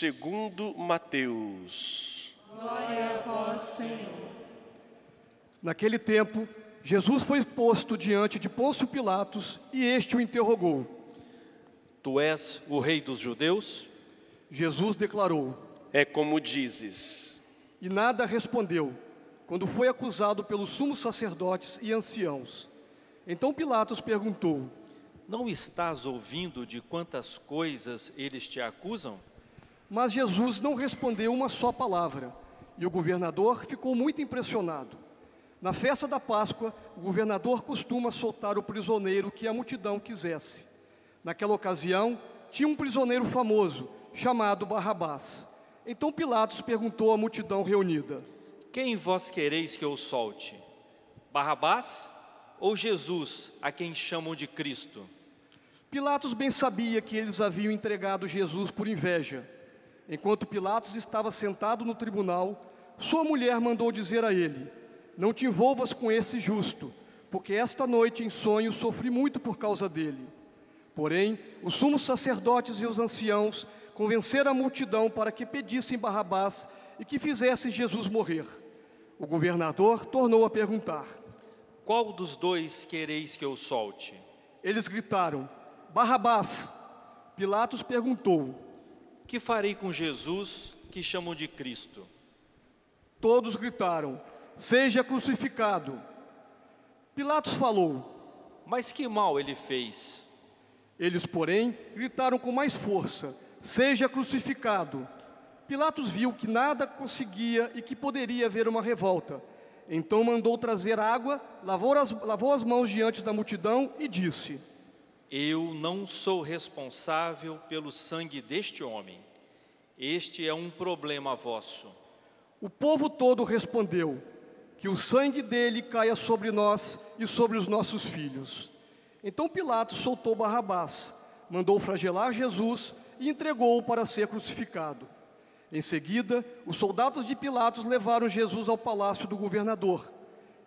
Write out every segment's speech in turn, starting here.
segundo Mateus. Glória a vós, Senhor. Naquele tempo, Jesus foi posto diante de Pôncio Pilatos e este o interrogou. Tu és o rei dos judeus? Jesus declarou, É como dizes. e nada respondeu, quando foi acusado pelos sumos sacerdotes e anciãos. Então Pilatos perguntou: Não estás ouvindo de quantas coisas eles te acusam? Mas Jesus não respondeu uma só palavra, e o governador ficou muito impressionado. Na festa da Páscoa, o governador costuma soltar o prisioneiro que a multidão quisesse. Naquela ocasião, tinha um prisioneiro famoso, chamado Barrabás. Então Pilatos perguntou à multidão reunida: Quem vós quereis que eu solte? Barrabás ou Jesus, a quem chamam de Cristo? Pilatos bem sabia que eles haviam entregado Jesus por inveja. Enquanto Pilatos estava sentado no tribunal, sua mulher mandou dizer a ele: Não te envolvas com esse justo, porque esta noite em sonho sofri muito por causa dele. Porém, os sumos sacerdotes e os anciãos convenceram a multidão para que pedissem Barrabás e que fizessem Jesus morrer. O governador tornou a perguntar. Qual dos dois quereis que eu solte? Eles gritaram: Barrabás. Pilatos perguntou: Que farei com Jesus, que chamam de Cristo? Todos gritaram: Seja crucificado. Pilatos falou. Mas que mal ele fez? Eles, porém, gritaram com mais força: Seja crucificado. Pilatos viu que nada conseguia e que poderia haver uma revolta. Então mandou trazer água, lavou as, lavou as mãos diante da multidão e disse: Eu não sou responsável pelo sangue deste homem. Este é um problema vosso. O povo todo respondeu: Que o sangue dele caia sobre nós e sobre os nossos filhos. Então Pilatos soltou Barrabás, mandou flagelar Jesus e entregou-o para ser crucificado. Em seguida, os soldados de Pilatos levaram Jesus ao palácio do governador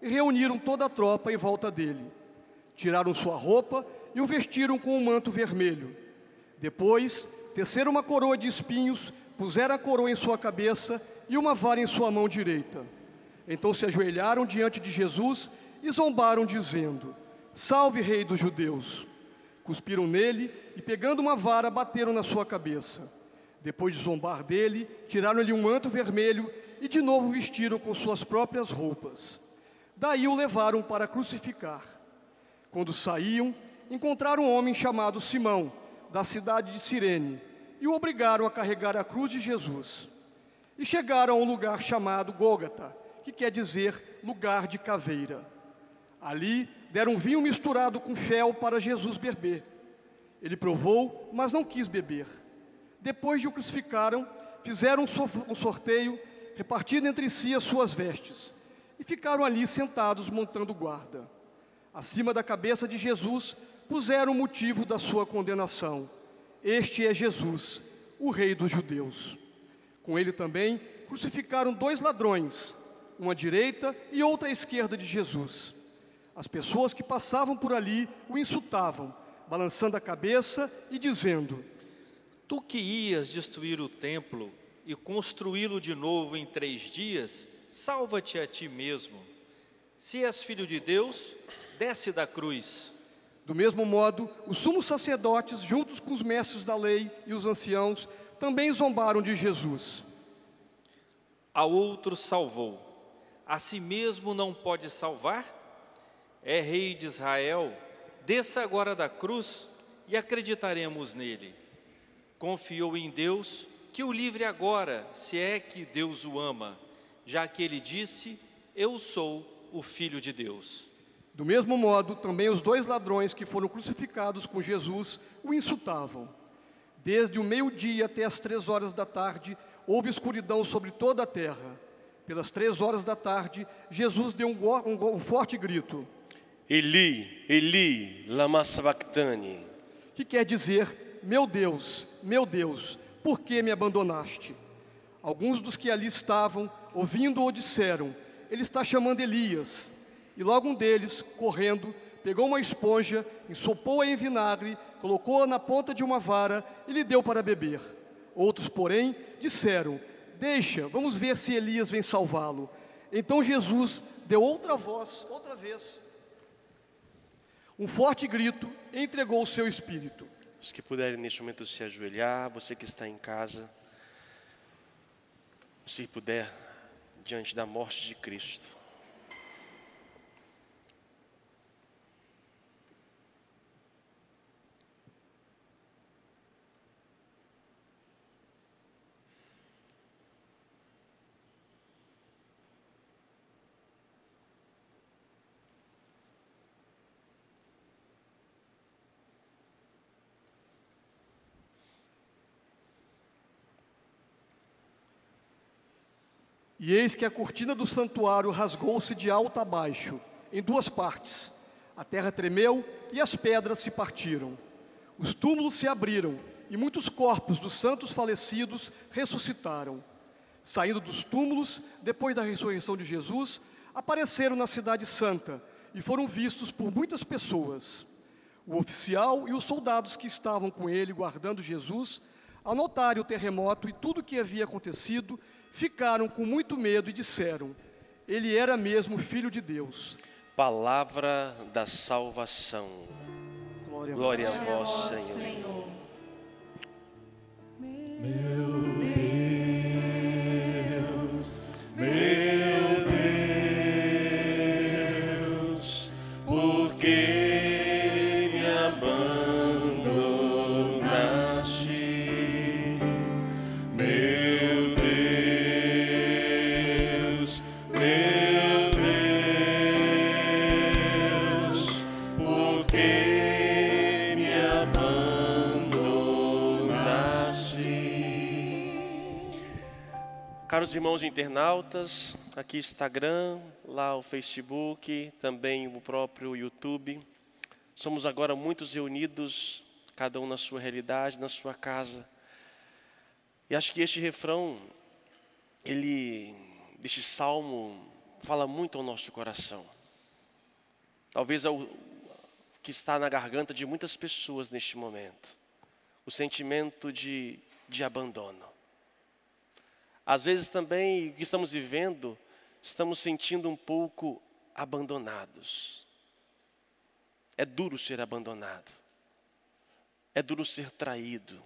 e reuniram toda a tropa em volta dele. Tiraram sua roupa e o vestiram com um manto vermelho. Depois, teceram uma coroa de espinhos, puseram a coroa em sua cabeça e uma vara em sua mão direita. Então se ajoelharam diante de Jesus e zombaram, dizendo: Salve, Rei dos Judeus! Cuspiram nele e, pegando uma vara, bateram na sua cabeça. Depois de zombar dele, tiraram-lhe um manto vermelho e de novo vestiram com suas próprias roupas. Daí o levaram para crucificar. Quando saíam, encontraram um homem chamado Simão, da cidade de Cirene, e o obrigaram a carregar a cruz de Jesus. E chegaram a um lugar chamado Gólgata, que quer dizer lugar de caveira. Ali deram vinho misturado com fel para Jesus beber. Ele provou, mas não quis beber. Depois de o crucificaram, fizeram um sorteio, repartindo entre si as suas vestes, e ficaram ali sentados montando guarda. Acima da cabeça de Jesus puseram o motivo da sua condenação. Este é Jesus, o Rei dos Judeus. Com ele também crucificaram dois ladrões, uma direita e outra à esquerda de Jesus. As pessoas que passavam por ali o insultavam, balançando a cabeça e dizendo: Tu que ias destruir o templo e construí-lo de novo em três dias, salva-te a ti mesmo. Se és filho de Deus, desce da cruz. Do mesmo modo, os sumos sacerdotes, juntos com os mestres da lei e os anciãos, também zombaram de Jesus. A outro salvou, a si mesmo não pode salvar? É rei de Israel, desça agora da cruz e acreditaremos nele. Confiou em Deus, que o livre agora, se é que Deus o ama, já que ele disse: Eu sou o Filho de Deus. Do mesmo modo, também os dois ladrões que foram crucificados com Jesus o insultavam. Desde o meio-dia até as três horas da tarde, houve escuridão sobre toda a terra. Pelas três horas da tarde, Jesus deu um, um, um forte grito. Eli, Eli, lama sabachthani. Que quer dizer, meu Deus, meu Deus, por que me abandonaste? Alguns dos que ali estavam, ouvindo-o, disseram, ele está chamando Elias. E logo um deles, correndo, pegou uma esponja, ensopou-a em vinagre, colocou-a na ponta de uma vara e lhe deu para beber. Outros, porém, disseram: Deixa, vamos ver se Elias vem salvá-lo. Então Jesus deu outra voz, outra vez, um forte grito, entregou o seu espírito. Os que puderem neste momento se ajoelhar, você que está em casa, se puder, diante da morte de Cristo. E eis que a cortina do santuário rasgou-se de alto a baixo, em duas partes. A terra tremeu e as pedras se partiram. Os túmulos se abriram e muitos corpos dos santos falecidos ressuscitaram. Saindo dos túmulos, depois da ressurreição de Jesus, apareceram na Cidade Santa e foram vistos por muitas pessoas. O oficial e os soldados que estavam com ele guardando Jesus, ao notarem o terremoto e tudo o que havia acontecido, ficaram com muito medo e disseram: Ele era mesmo filho de Deus. Palavra da salvação. Glória, Glória a vós, Senhor. Senhor. Deus, Irmãos internautas, aqui Instagram, lá o Facebook, também o próprio YouTube. Somos agora muitos reunidos, cada um na sua realidade, na sua casa. E acho que este refrão, ele, deste salmo, fala muito ao nosso coração. Talvez é o que está na garganta de muitas pessoas neste momento. O sentimento de, de abandono. Às vezes também, o que estamos vivendo, estamos sentindo um pouco abandonados. É duro ser abandonado. É duro ser traído.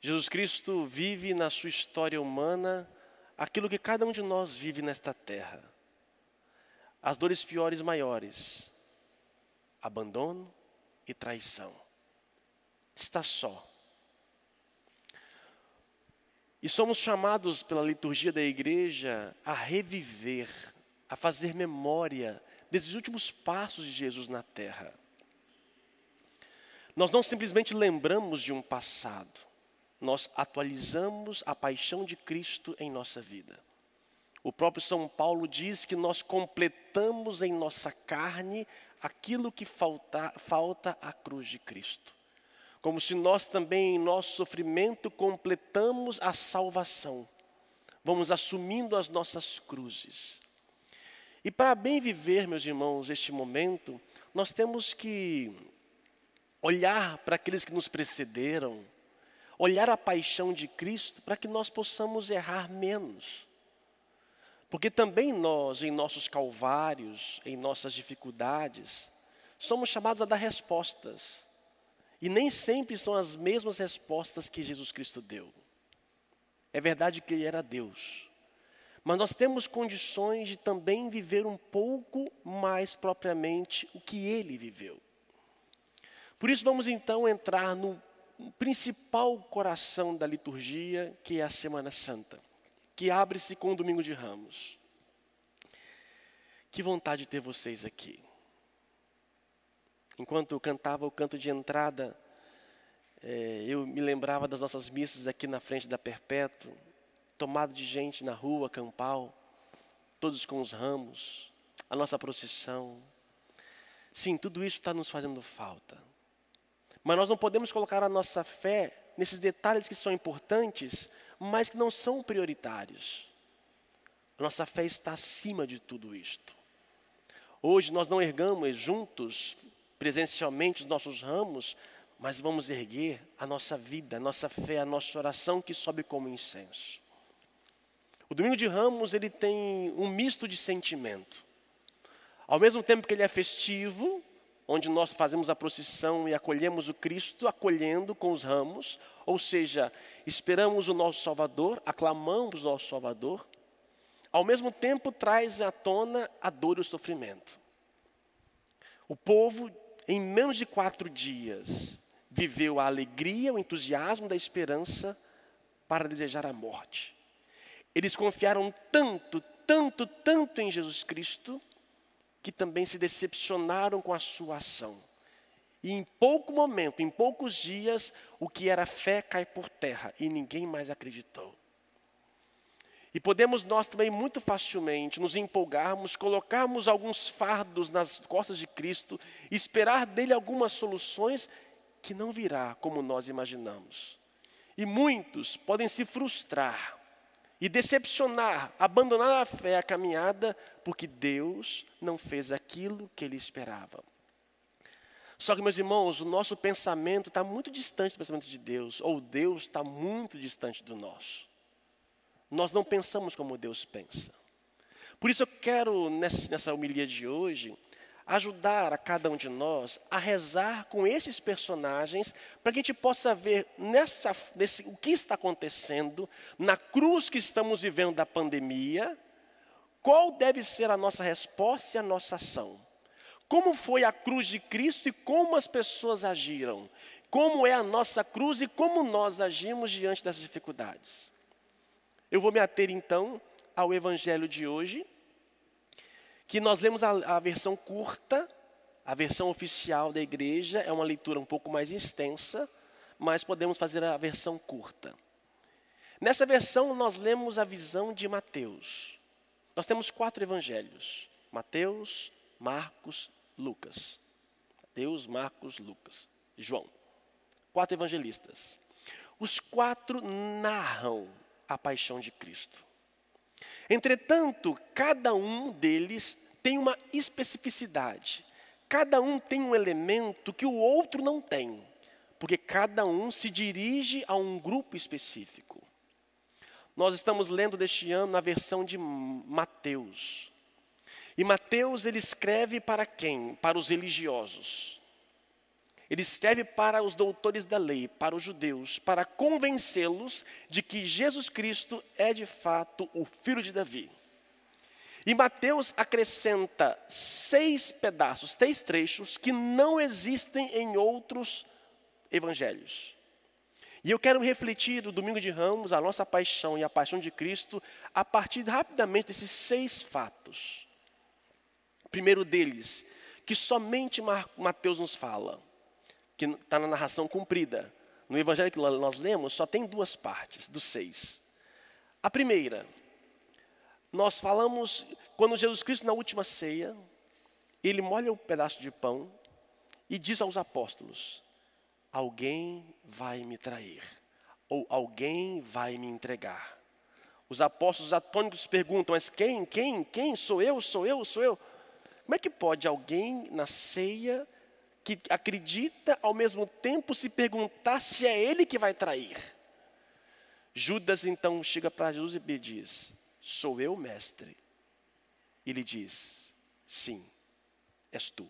Jesus Cristo vive na sua história humana aquilo que cada um de nós vive nesta terra. As dores piores maiores: abandono e traição. Está só. E somos chamados pela liturgia da igreja a reviver, a fazer memória desses últimos passos de Jesus na terra. Nós não simplesmente lembramos de um passado, nós atualizamos a paixão de Cristo em nossa vida. O próprio São Paulo diz que nós completamos em nossa carne aquilo que falta, falta à cruz de Cristo. Como se nós também, em nosso sofrimento, completamos a salvação. Vamos assumindo as nossas cruzes. E para bem viver, meus irmãos, este momento, nós temos que olhar para aqueles que nos precederam, olhar a paixão de Cristo para que nós possamos errar menos. Porque também nós, em nossos calvários, em nossas dificuldades, somos chamados a dar respostas. E nem sempre são as mesmas respostas que Jesus Cristo deu. É verdade que Ele era Deus. Mas nós temos condições de também viver um pouco mais propriamente o que Ele viveu. Por isso, vamos então entrar no principal coração da liturgia, que é a Semana Santa, que abre-se com o Domingo de Ramos. Que vontade de ter vocês aqui. Enquanto cantava o canto de entrada, é, eu me lembrava das nossas missas aqui na frente da Perpétuo, tomado de gente na rua, campal, todos com os ramos, a nossa procissão. Sim, tudo isso está nos fazendo falta. Mas nós não podemos colocar a nossa fé nesses detalhes que são importantes, mas que não são prioritários. A nossa fé está acima de tudo isto. Hoje nós não ergamos juntos, presencialmente, os nossos ramos, mas vamos erguer a nossa vida, a nossa fé, a nossa oração que sobe como incenso. O domingo de Ramos ele tem um misto de sentimento. Ao mesmo tempo que ele é festivo, onde nós fazemos a procissão e acolhemos o Cristo, acolhendo com os ramos, ou seja, esperamos o nosso Salvador, aclamamos o nosso Salvador, ao mesmo tempo traz à tona a dor e o sofrimento. O povo, em menos de quatro dias, viveu a alegria, o entusiasmo da esperança para desejar a morte. Eles confiaram tanto, tanto, tanto em Jesus Cristo, que também se decepcionaram com a sua ação. E em pouco momento, em poucos dias, o que era fé cai por terra e ninguém mais acreditou. E podemos nós também muito facilmente nos empolgarmos, colocarmos alguns fardos nas costas de Cristo, esperar dele algumas soluções que não virá como nós imaginamos. E muitos podem se frustrar e decepcionar, abandonar a fé, a caminhada, porque Deus não fez aquilo que ele esperava. Só que, meus irmãos, o nosso pensamento está muito distante do pensamento de Deus, ou Deus está muito distante do nosso. Nós não pensamos como Deus pensa. Por isso eu quero, nessa homilia de hoje, ajudar a cada um de nós a rezar com esses personagens, para que a gente possa ver nessa, nesse, o que está acontecendo, na cruz que estamos vivendo da pandemia, qual deve ser a nossa resposta e a nossa ação. Como foi a cruz de Cristo e como as pessoas agiram. Como é a nossa cruz e como nós agimos diante dessas dificuldades. Eu vou me ater então ao evangelho de hoje, que nós lemos a, a versão curta, a versão oficial da igreja, é uma leitura um pouco mais extensa, mas podemos fazer a versão curta. Nessa versão, nós lemos a visão de Mateus. Nós temos quatro evangelhos: Mateus, Marcos, Lucas. Mateus, Marcos, Lucas e João. Quatro evangelistas. Os quatro narram a paixão de Cristo. Entretanto, cada um deles tem uma especificidade. Cada um tem um elemento que o outro não tem, porque cada um se dirige a um grupo específico. Nós estamos lendo deste ano na versão de Mateus. E Mateus ele escreve para quem? Para os religiosos. Ele escreve para os doutores da lei, para os judeus, para convencê-los de que Jesus Cristo é de fato o filho de Davi. E Mateus acrescenta seis pedaços, seis trechos que não existem em outros evangelhos. E eu quero refletir do domingo de Ramos, a nossa paixão e a paixão de Cristo, a partir rapidamente desses seis fatos. O primeiro deles, que somente Mateus nos fala que está na narração cumprida. No evangelho que nós lemos, só tem duas partes, dos seis. A primeira, nós falamos, quando Jesus Cristo, na última ceia, ele molha o um pedaço de pão e diz aos apóstolos: Alguém vai me trair, ou alguém vai me entregar. Os apóstolos atônicos perguntam: Mas quem, quem, quem? Sou eu, sou eu, sou eu? Como é que pode alguém na ceia que acredita, ao mesmo tempo se perguntar se é ele que vai trair. Judas então chega para Jesus e diz: Sou eu, mestre? Ele diz: Sim, és tu.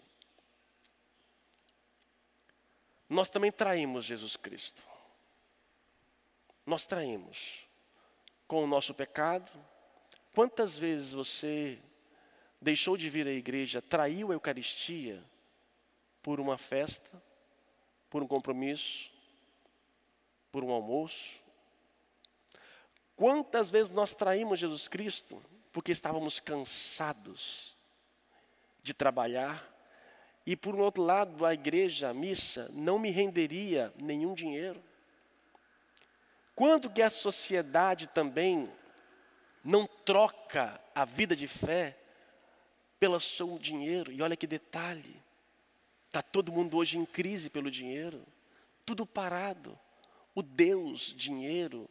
Nós também traímos Jesus Cristo. Nós traímos com o nosso pecado. Quantas vezes você deixou de vir à igreja, traiu a Eucaristia, por uma festa, por um compromisso, por um almoço. Quantas vezes nós traímos Jesus Cristo porque estávamos cansados de trabalhar e por um outro lado a igreja, a missa, não me renderia nenhum dinheiro. Quando que a sociedade também não troca a vida de fé pelo seu dinheiro? E olha que detalhe. Está todo mundo hoje em crise pelo dinheiro, tudo parado. O Deus, dinheiro,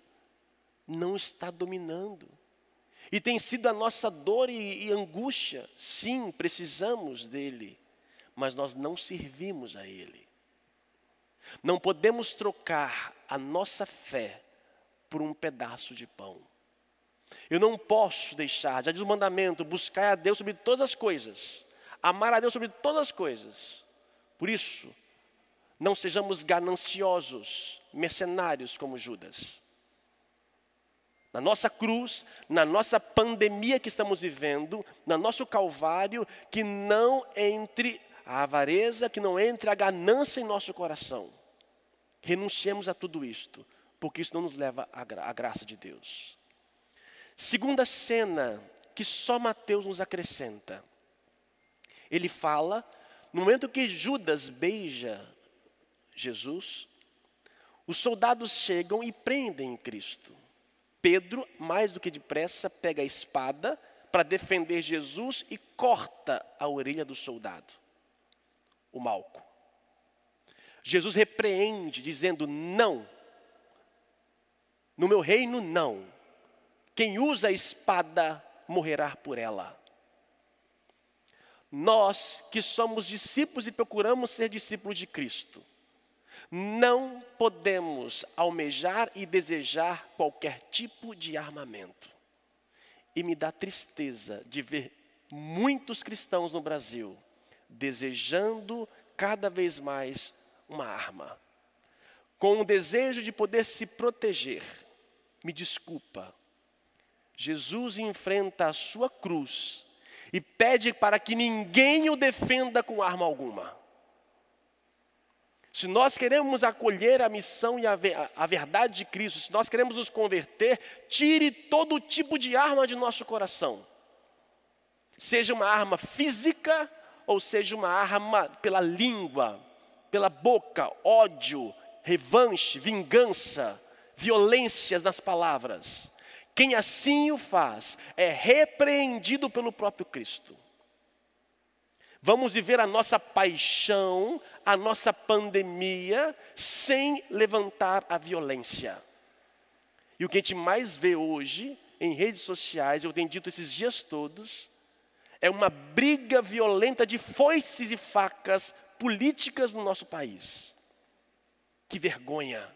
não está dominando. E tem sido a nossa dor e, e angústia. Sim, precisamos dele, mas nós não servimos a ele. Não podemos trocar a nossa fé por um pedaço de pão. Eu não posso deixar, já diz o mandamento, buscar a Deus sobre todas as coisas, amar a Deus sobre todas as coisas. Por isso, não sejamos gananciosos, mercenários como Judas. Na nossa cruz, na nossa pandemia que estamos vivendo, no nosso calvário, que não entre a avareza, que não entre a ganância em nosso coração. Renunciemos a tudo isto, porque isso não nos leva à, gra à graça de Deus. Segunda cena que só Mateus nos acrescenta. Ele fala, no momento que Judas beija Jesus, os soldados chegam e prendem Cristo. Pedro, mais do que depressa, pega a espada para defender Jesus e corta a orelha do soldado, o Malco. Jesus repreende, dizendo: Não, no meu reino não. Quem usa a espada morrerá por ela. Nós que somos discípulos e procuramos ser discípulos de Cristo, não podemos almejar e desejar qualquer tipo de armamento. E me dá tristeza de ver muitos cristãos no Brasil desejando cada vez mais uma arma, com o desejo de poder se proteger. Me desculpa, Jesus enfrenta a sua cruz e pede para que ninguém o defenda com arma alguma. Se nós queremos acolher a missão e a, a, verdade de Cristo, se nós queremos nos converter, tire todo tipo de arma de nosso coração. Seja uma arma física ou seja uma arma pela língua, pela boca, ódio, revanche, vingança, violências nas palavras. Quem assim o faz é repreendido pelo próprio Cristo. Vamos viver a nossa paixão, a nossa pandemia, sem levantar a violência. E o que a gente mais vê hoje em redes sociais, eu tenho dito esses dias todos, é uma briga violenta de foices e facas políticas no nosso país. Que vergonha!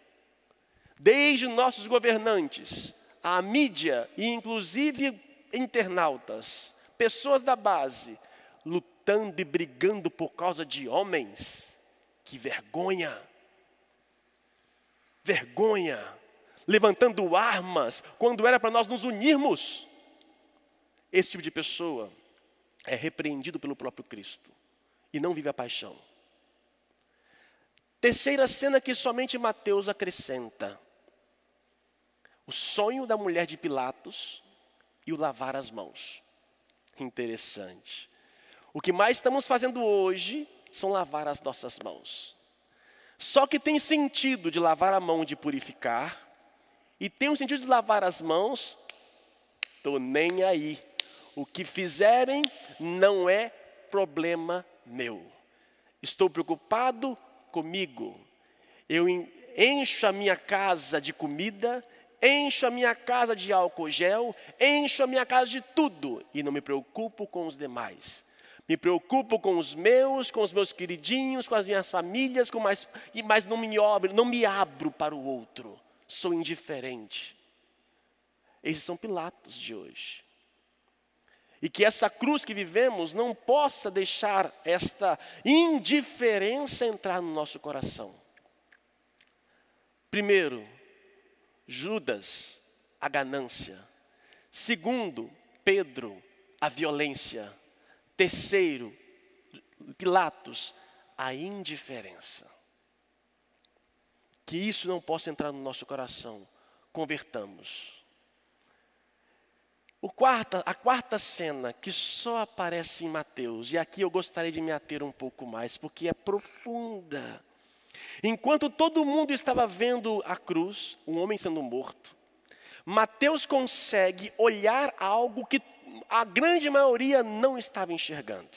Desde nossos governantes, a mídia e inclusive internautas, pessoas da base, lutando e brigando por causa de homens. Que vergonha! Vergonha! Levantando armas quando era para nós nos unirmos. Esse tipo de pessoa é repreendido pelo próprio Cristo e não vive a paixão. Terceira cena que somente Mateus acrescenta: o sonho da mulher de Pilatos e o lavar as mãos. Interessante. O que mais estamos fazendo hoje são lavar as nossas mãos. Só que tem sentido de lavar a mão de purificar, e tem o sentido de lavar as mãos, estou nem aí. O que fizerem não é problema meu. Estou preocupado comigo. Eu encho a minha casa de comida, encho a minha casa de álcool gel, encho a minha casa de tudo e não me preocupo com os demais. Me preocupo com os meus, com os meus queridinhos, com as minhas famílias, com mais, mas não me abro, não me abro para o outro. Sou indiferente. Esses são Pilatos de hoje. E que essa cruz que vivemos não possa deixar esta indiferença entrar no nosso coração. Primeiro, Judas, a ganância. Segundo, Pedro, a violência. Terceiro, Pilatos, a indiferença. Que isso não possa entrar no nosso coração. Convertamos. O quarta, a quarta cena que só aparece em Mateus, e aqui eu gostaria de me ater um pouco mais, porque é profunda. Enquanto todo mundo estava vendo a cruz, um homem sendo morto, Mateus consegue olhar algo que a grande maioria não estava enxergando.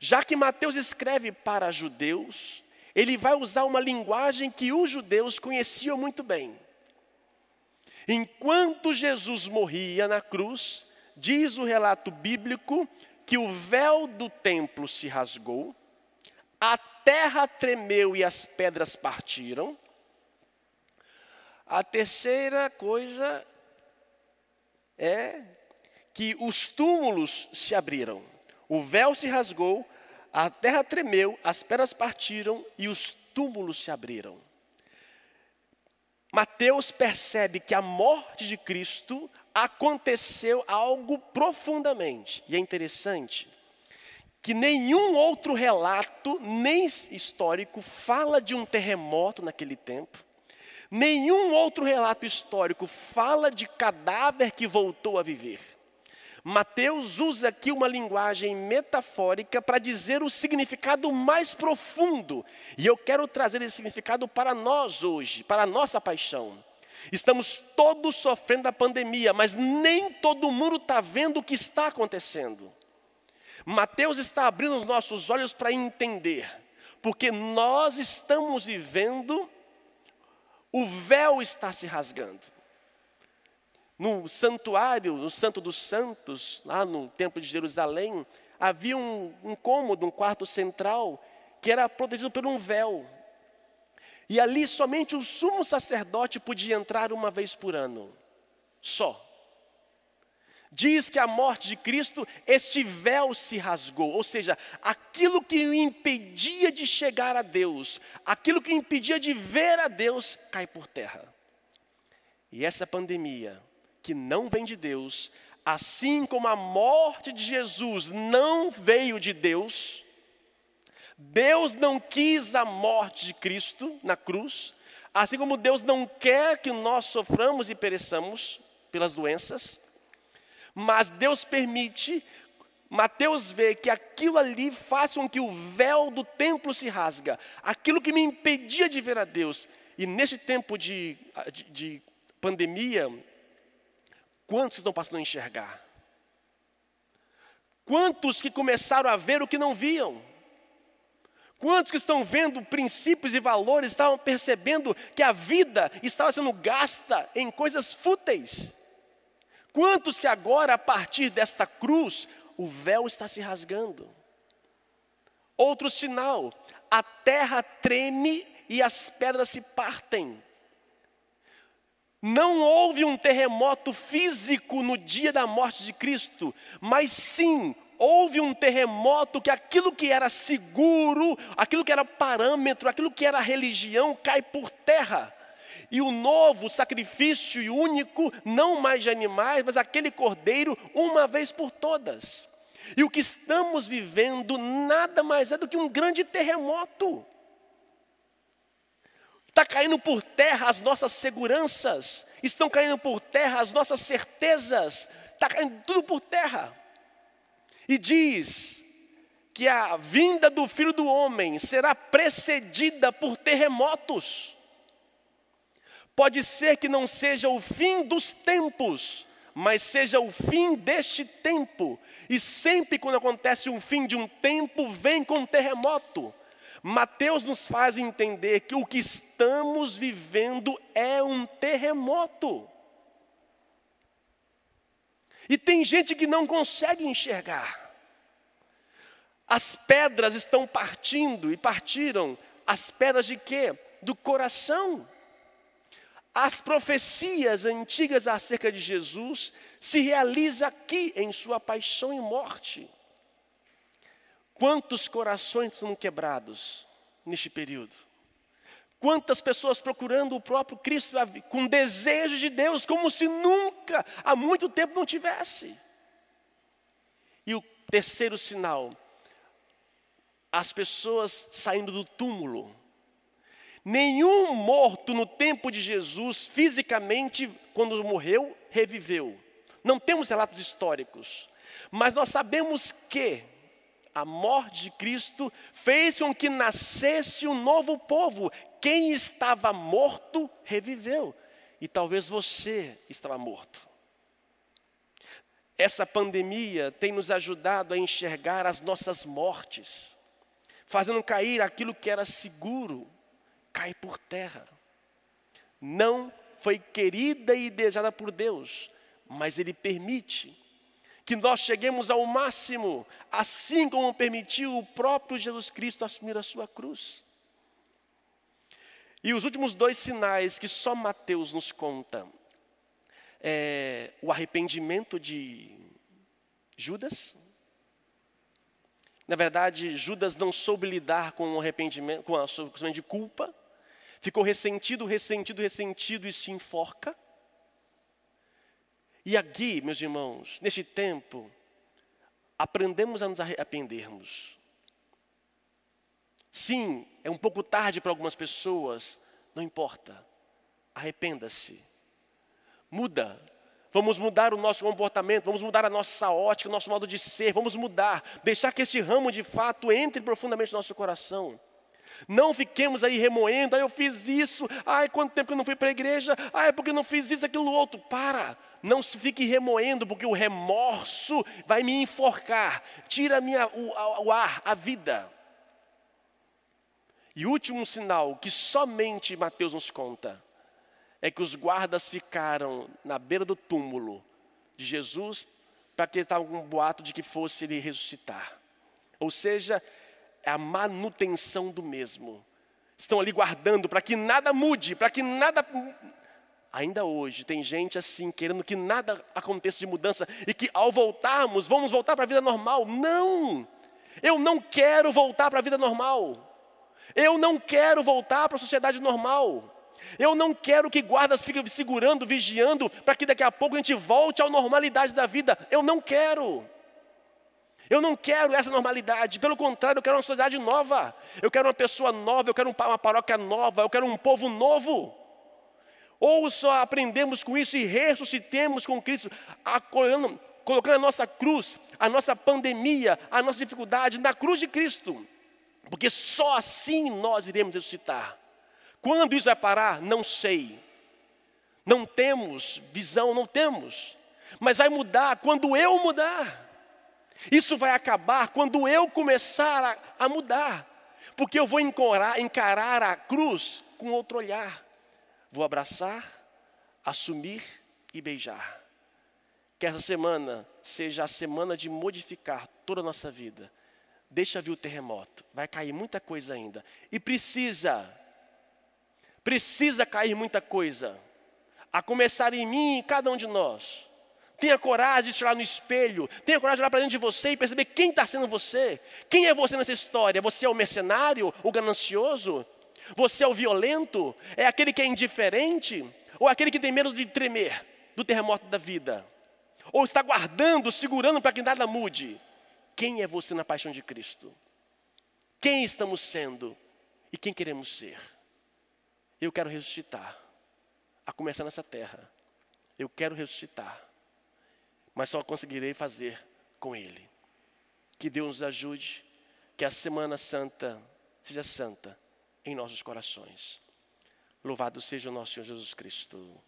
Já que Mateus escreve para judeus, ele vai usar uma linguagem que os judeus conheciam muito bem. Enquanto Jesus morria na cruz, diz o relato bíblico que o véu do templo se rasgou, a terra tremeu e as pedras partiram. A terceira coisa é que os túmulos se abriram, o véu se rasgou, a terra tremeu, as pedras partiram e os túmulos se abriram. Mateus percebe que a morte de Cristo aconteceu algo profundamente. E é interessante que nenhum outro relato, nem histórico, fala de um terremoto naquele tempo. Nenhum outro relato histórico fala de cadáver que voltou a viver. Mateus usa aqui uma linguagem metafórica para dizer o significado mais profundo. E eu quero trazer esse significado para nós hoje, para a nossa paixão. Estamos todos sofrendo a pandemia, mas nem todo mundo está vendo o que está acontecendo. Mateus está abrindo os nossos olhos para entender, porque nós estamos vivendo, o véu está se rasgando no santuário, no Santo dos Santos, lá no Templo de Jerusalém, havia um, um cômodo, um quarto central, que era protegido por um véu. E ali somente o sumo sacerdote podia entrar uma vez por ano. Só. Diz que a morte de Cristo, este véu se rasgou, ou seja, aquilo que o impedia de chegar a Deus, aquilo que o impedia de ver a Deus, cai por terra. E essa pandemia que não vem de Deus, assim como a morte de Jesus não veio de Deus, Deus não quis a morte de Cristo na cruz, assim como Deus não quer que nós soframos e pereçamos pelas doenças, mas Deus permite, Mateus vê que aquilo ali faz com que o véu do templo se rasga, aquilo que me impedia de ver a Deus. E neste tempo de, de, de pandemia, Quantos estão passando a enxergar? Quantos que começaram a ver o que não viam? Quantos que estão vendo princípios e valores, estavam percebendo que a vida estava sendo gasta em coisas fúteis? Quantos que agora, a partir desta cruz, o véu está se rasgando? Outro sinal, a terra treme e as pedras se partem. Não houve um terremoto físico no dia da morte de Cristo, mas sim houve um terremoto que aquilo que era seguro, aquilo que era parâmetro, aquilo que era religião cai por terra. E o novo sacrifício e único, não mais de animais, mas aquele cordeiro, uma vez por todas. E o que estamos vivendo nada mais é do que um grande terremoto. Está caindo por terra as nossas seguranças, estão caindo por terra as nossas certezas, está caindo tudo por terra. E diz que a vinda do filho do homem será precedida por terremotos. Pode ser que não seja o fim dos tempos, mas seja o fim deste tempo. E sempre quando acontece um fim de um tempo, vem com um terremoto. Mateus nos faz entender que o que estamos vivendo é um terremoto. E tem gente que não consegue enxergar. As pedras estão partindo e partiram. As pedras de quê? Do coração. As profecias antigas acerca de Jesus se realizam aqui em sua paixão e morte. Quantos corações são quebrados neste período? Quantas pessoas procurando o próprio Cristo com desejo de Deus, como se nunca, há muito tempo não tivesse. E o terceiro sinal, as pessoas saindo do túmulo. Nenhum morto no tempo de Jesus, fisicamente, quando morreu, reviveu. Não temos relatos históricos, mas nós sabemos que a morte de Cristo fez com que nascesse um novo povo. Quem estava morto reviveu. E talvez você estava morto. Essa pandemia tem nos ajudado a enxergar as nossas mortes, fazendo cair aquilo que era seguro, cai por terra. Não foi querida e desejada por Deus, mas Ele permite que nós cheguemos ao máximo, assim como permitiu o próprio Jesus Cristo assumir a sua cruz. E os últimos dois sinais que só Mateus nos conta é o arrependimento de Judas. Na verdade, Judas não soube lidar com o arrependimento, com a sentimento de culpa, ficou ressentido, ressentido, ressentido e se enforca. E aqui, meus irmãos, neste tempo, aprendemos a nos arrependermos. Sim, é um pouco tarde para algumas pessoas, não importa. Arrependa-se. Muda. Vamos mudar o nosso comportamento, vamos mudar a nossa ótica, o nosso modo de ser, vamos mudar, deixar que esse ramo de fato entre profundamente no nosso coração. Não fiquemos aí remoendo, ah, eu fiz isso, ai, quanto tempo que eu não fui para a igreja, ai, porque eu não fiz isso, aquilo, outro. Para, não se fique remoendo, porque o remorso vai me enforcar, tira minha, o, o ar, a vida. E último sinal que somente Mateus nos conta é que os guardas ficaram na beira do túmulo de Jesus para que estava um boato de que fosse ele ressuscitar. Ou seja, é a manutenção do mesmo. Estão ali guardando para que nada mude, para que nada. Ainda hoje tem gente assim, querendo que nada aconteça de mudança e que ao voltarmos, vamos voltar para a vida normal. Não! Eu não quero voltar para a vida normal. Eu não quero voltar para a sociedade normal. Eu não quero que guardas fiquem segurando, vigiando, para que daqui a pouco a gente volte à normalidade da vida. Eu não quero. Eu não quero essa normalidade, pelo contrário, eu quero uma sociedade nova. Eu quero uma pessoa nova, eu quero uma paróquia nova, eu quero um povo novo. Ou só aprendemos com isso e ressuscitemos com Cristo, acolhendo, colocando a nossa cruz, a nossa pandemia, a nossa dificuldade na cruz de Cristo. Porque só assim nós iremos ressuscitar. Quando isso vai parar? Não sei. Não temos visão, não temos. Mas vai mudar quando eu mudar. Isso vai acabar quando eu começar a, a mudar. Porque eu vou encarar, encarar a cruz com outro olhar. Vou abraçar, assumir e beijar. Que essa semana seja a semana de modificar toda a nossa vida Deixa vir o terremoto, vai cair muita coisa ainda. E precisa, precisa cair muita coisa. A começar em mim e em cada um de nós. Tenha coragem de olhar no espelho, tenha coragem de olhar para dentro de você e perceber quem está sendo você. Quem é você nessa história? Você é o mercenário, o ganancioso? Você é o violento? É aquele que é indiferente? Ou aquele que tem medo de tremer do terremoto da vida? Ou está guardando, segurando para que nada mude? Quem é você na paixão de Cristo? Quem estamos sendo e quem queremos ser? Eu quero ressuscitar, a começar nessa terra. Eu quero ressuscitar, mas só conseguirei fazer com Ele. Que Deus nos ajude, que a Semana Santa seja santa em nossos corações. Louvado seja o nosso Senhor Jesus Cristo.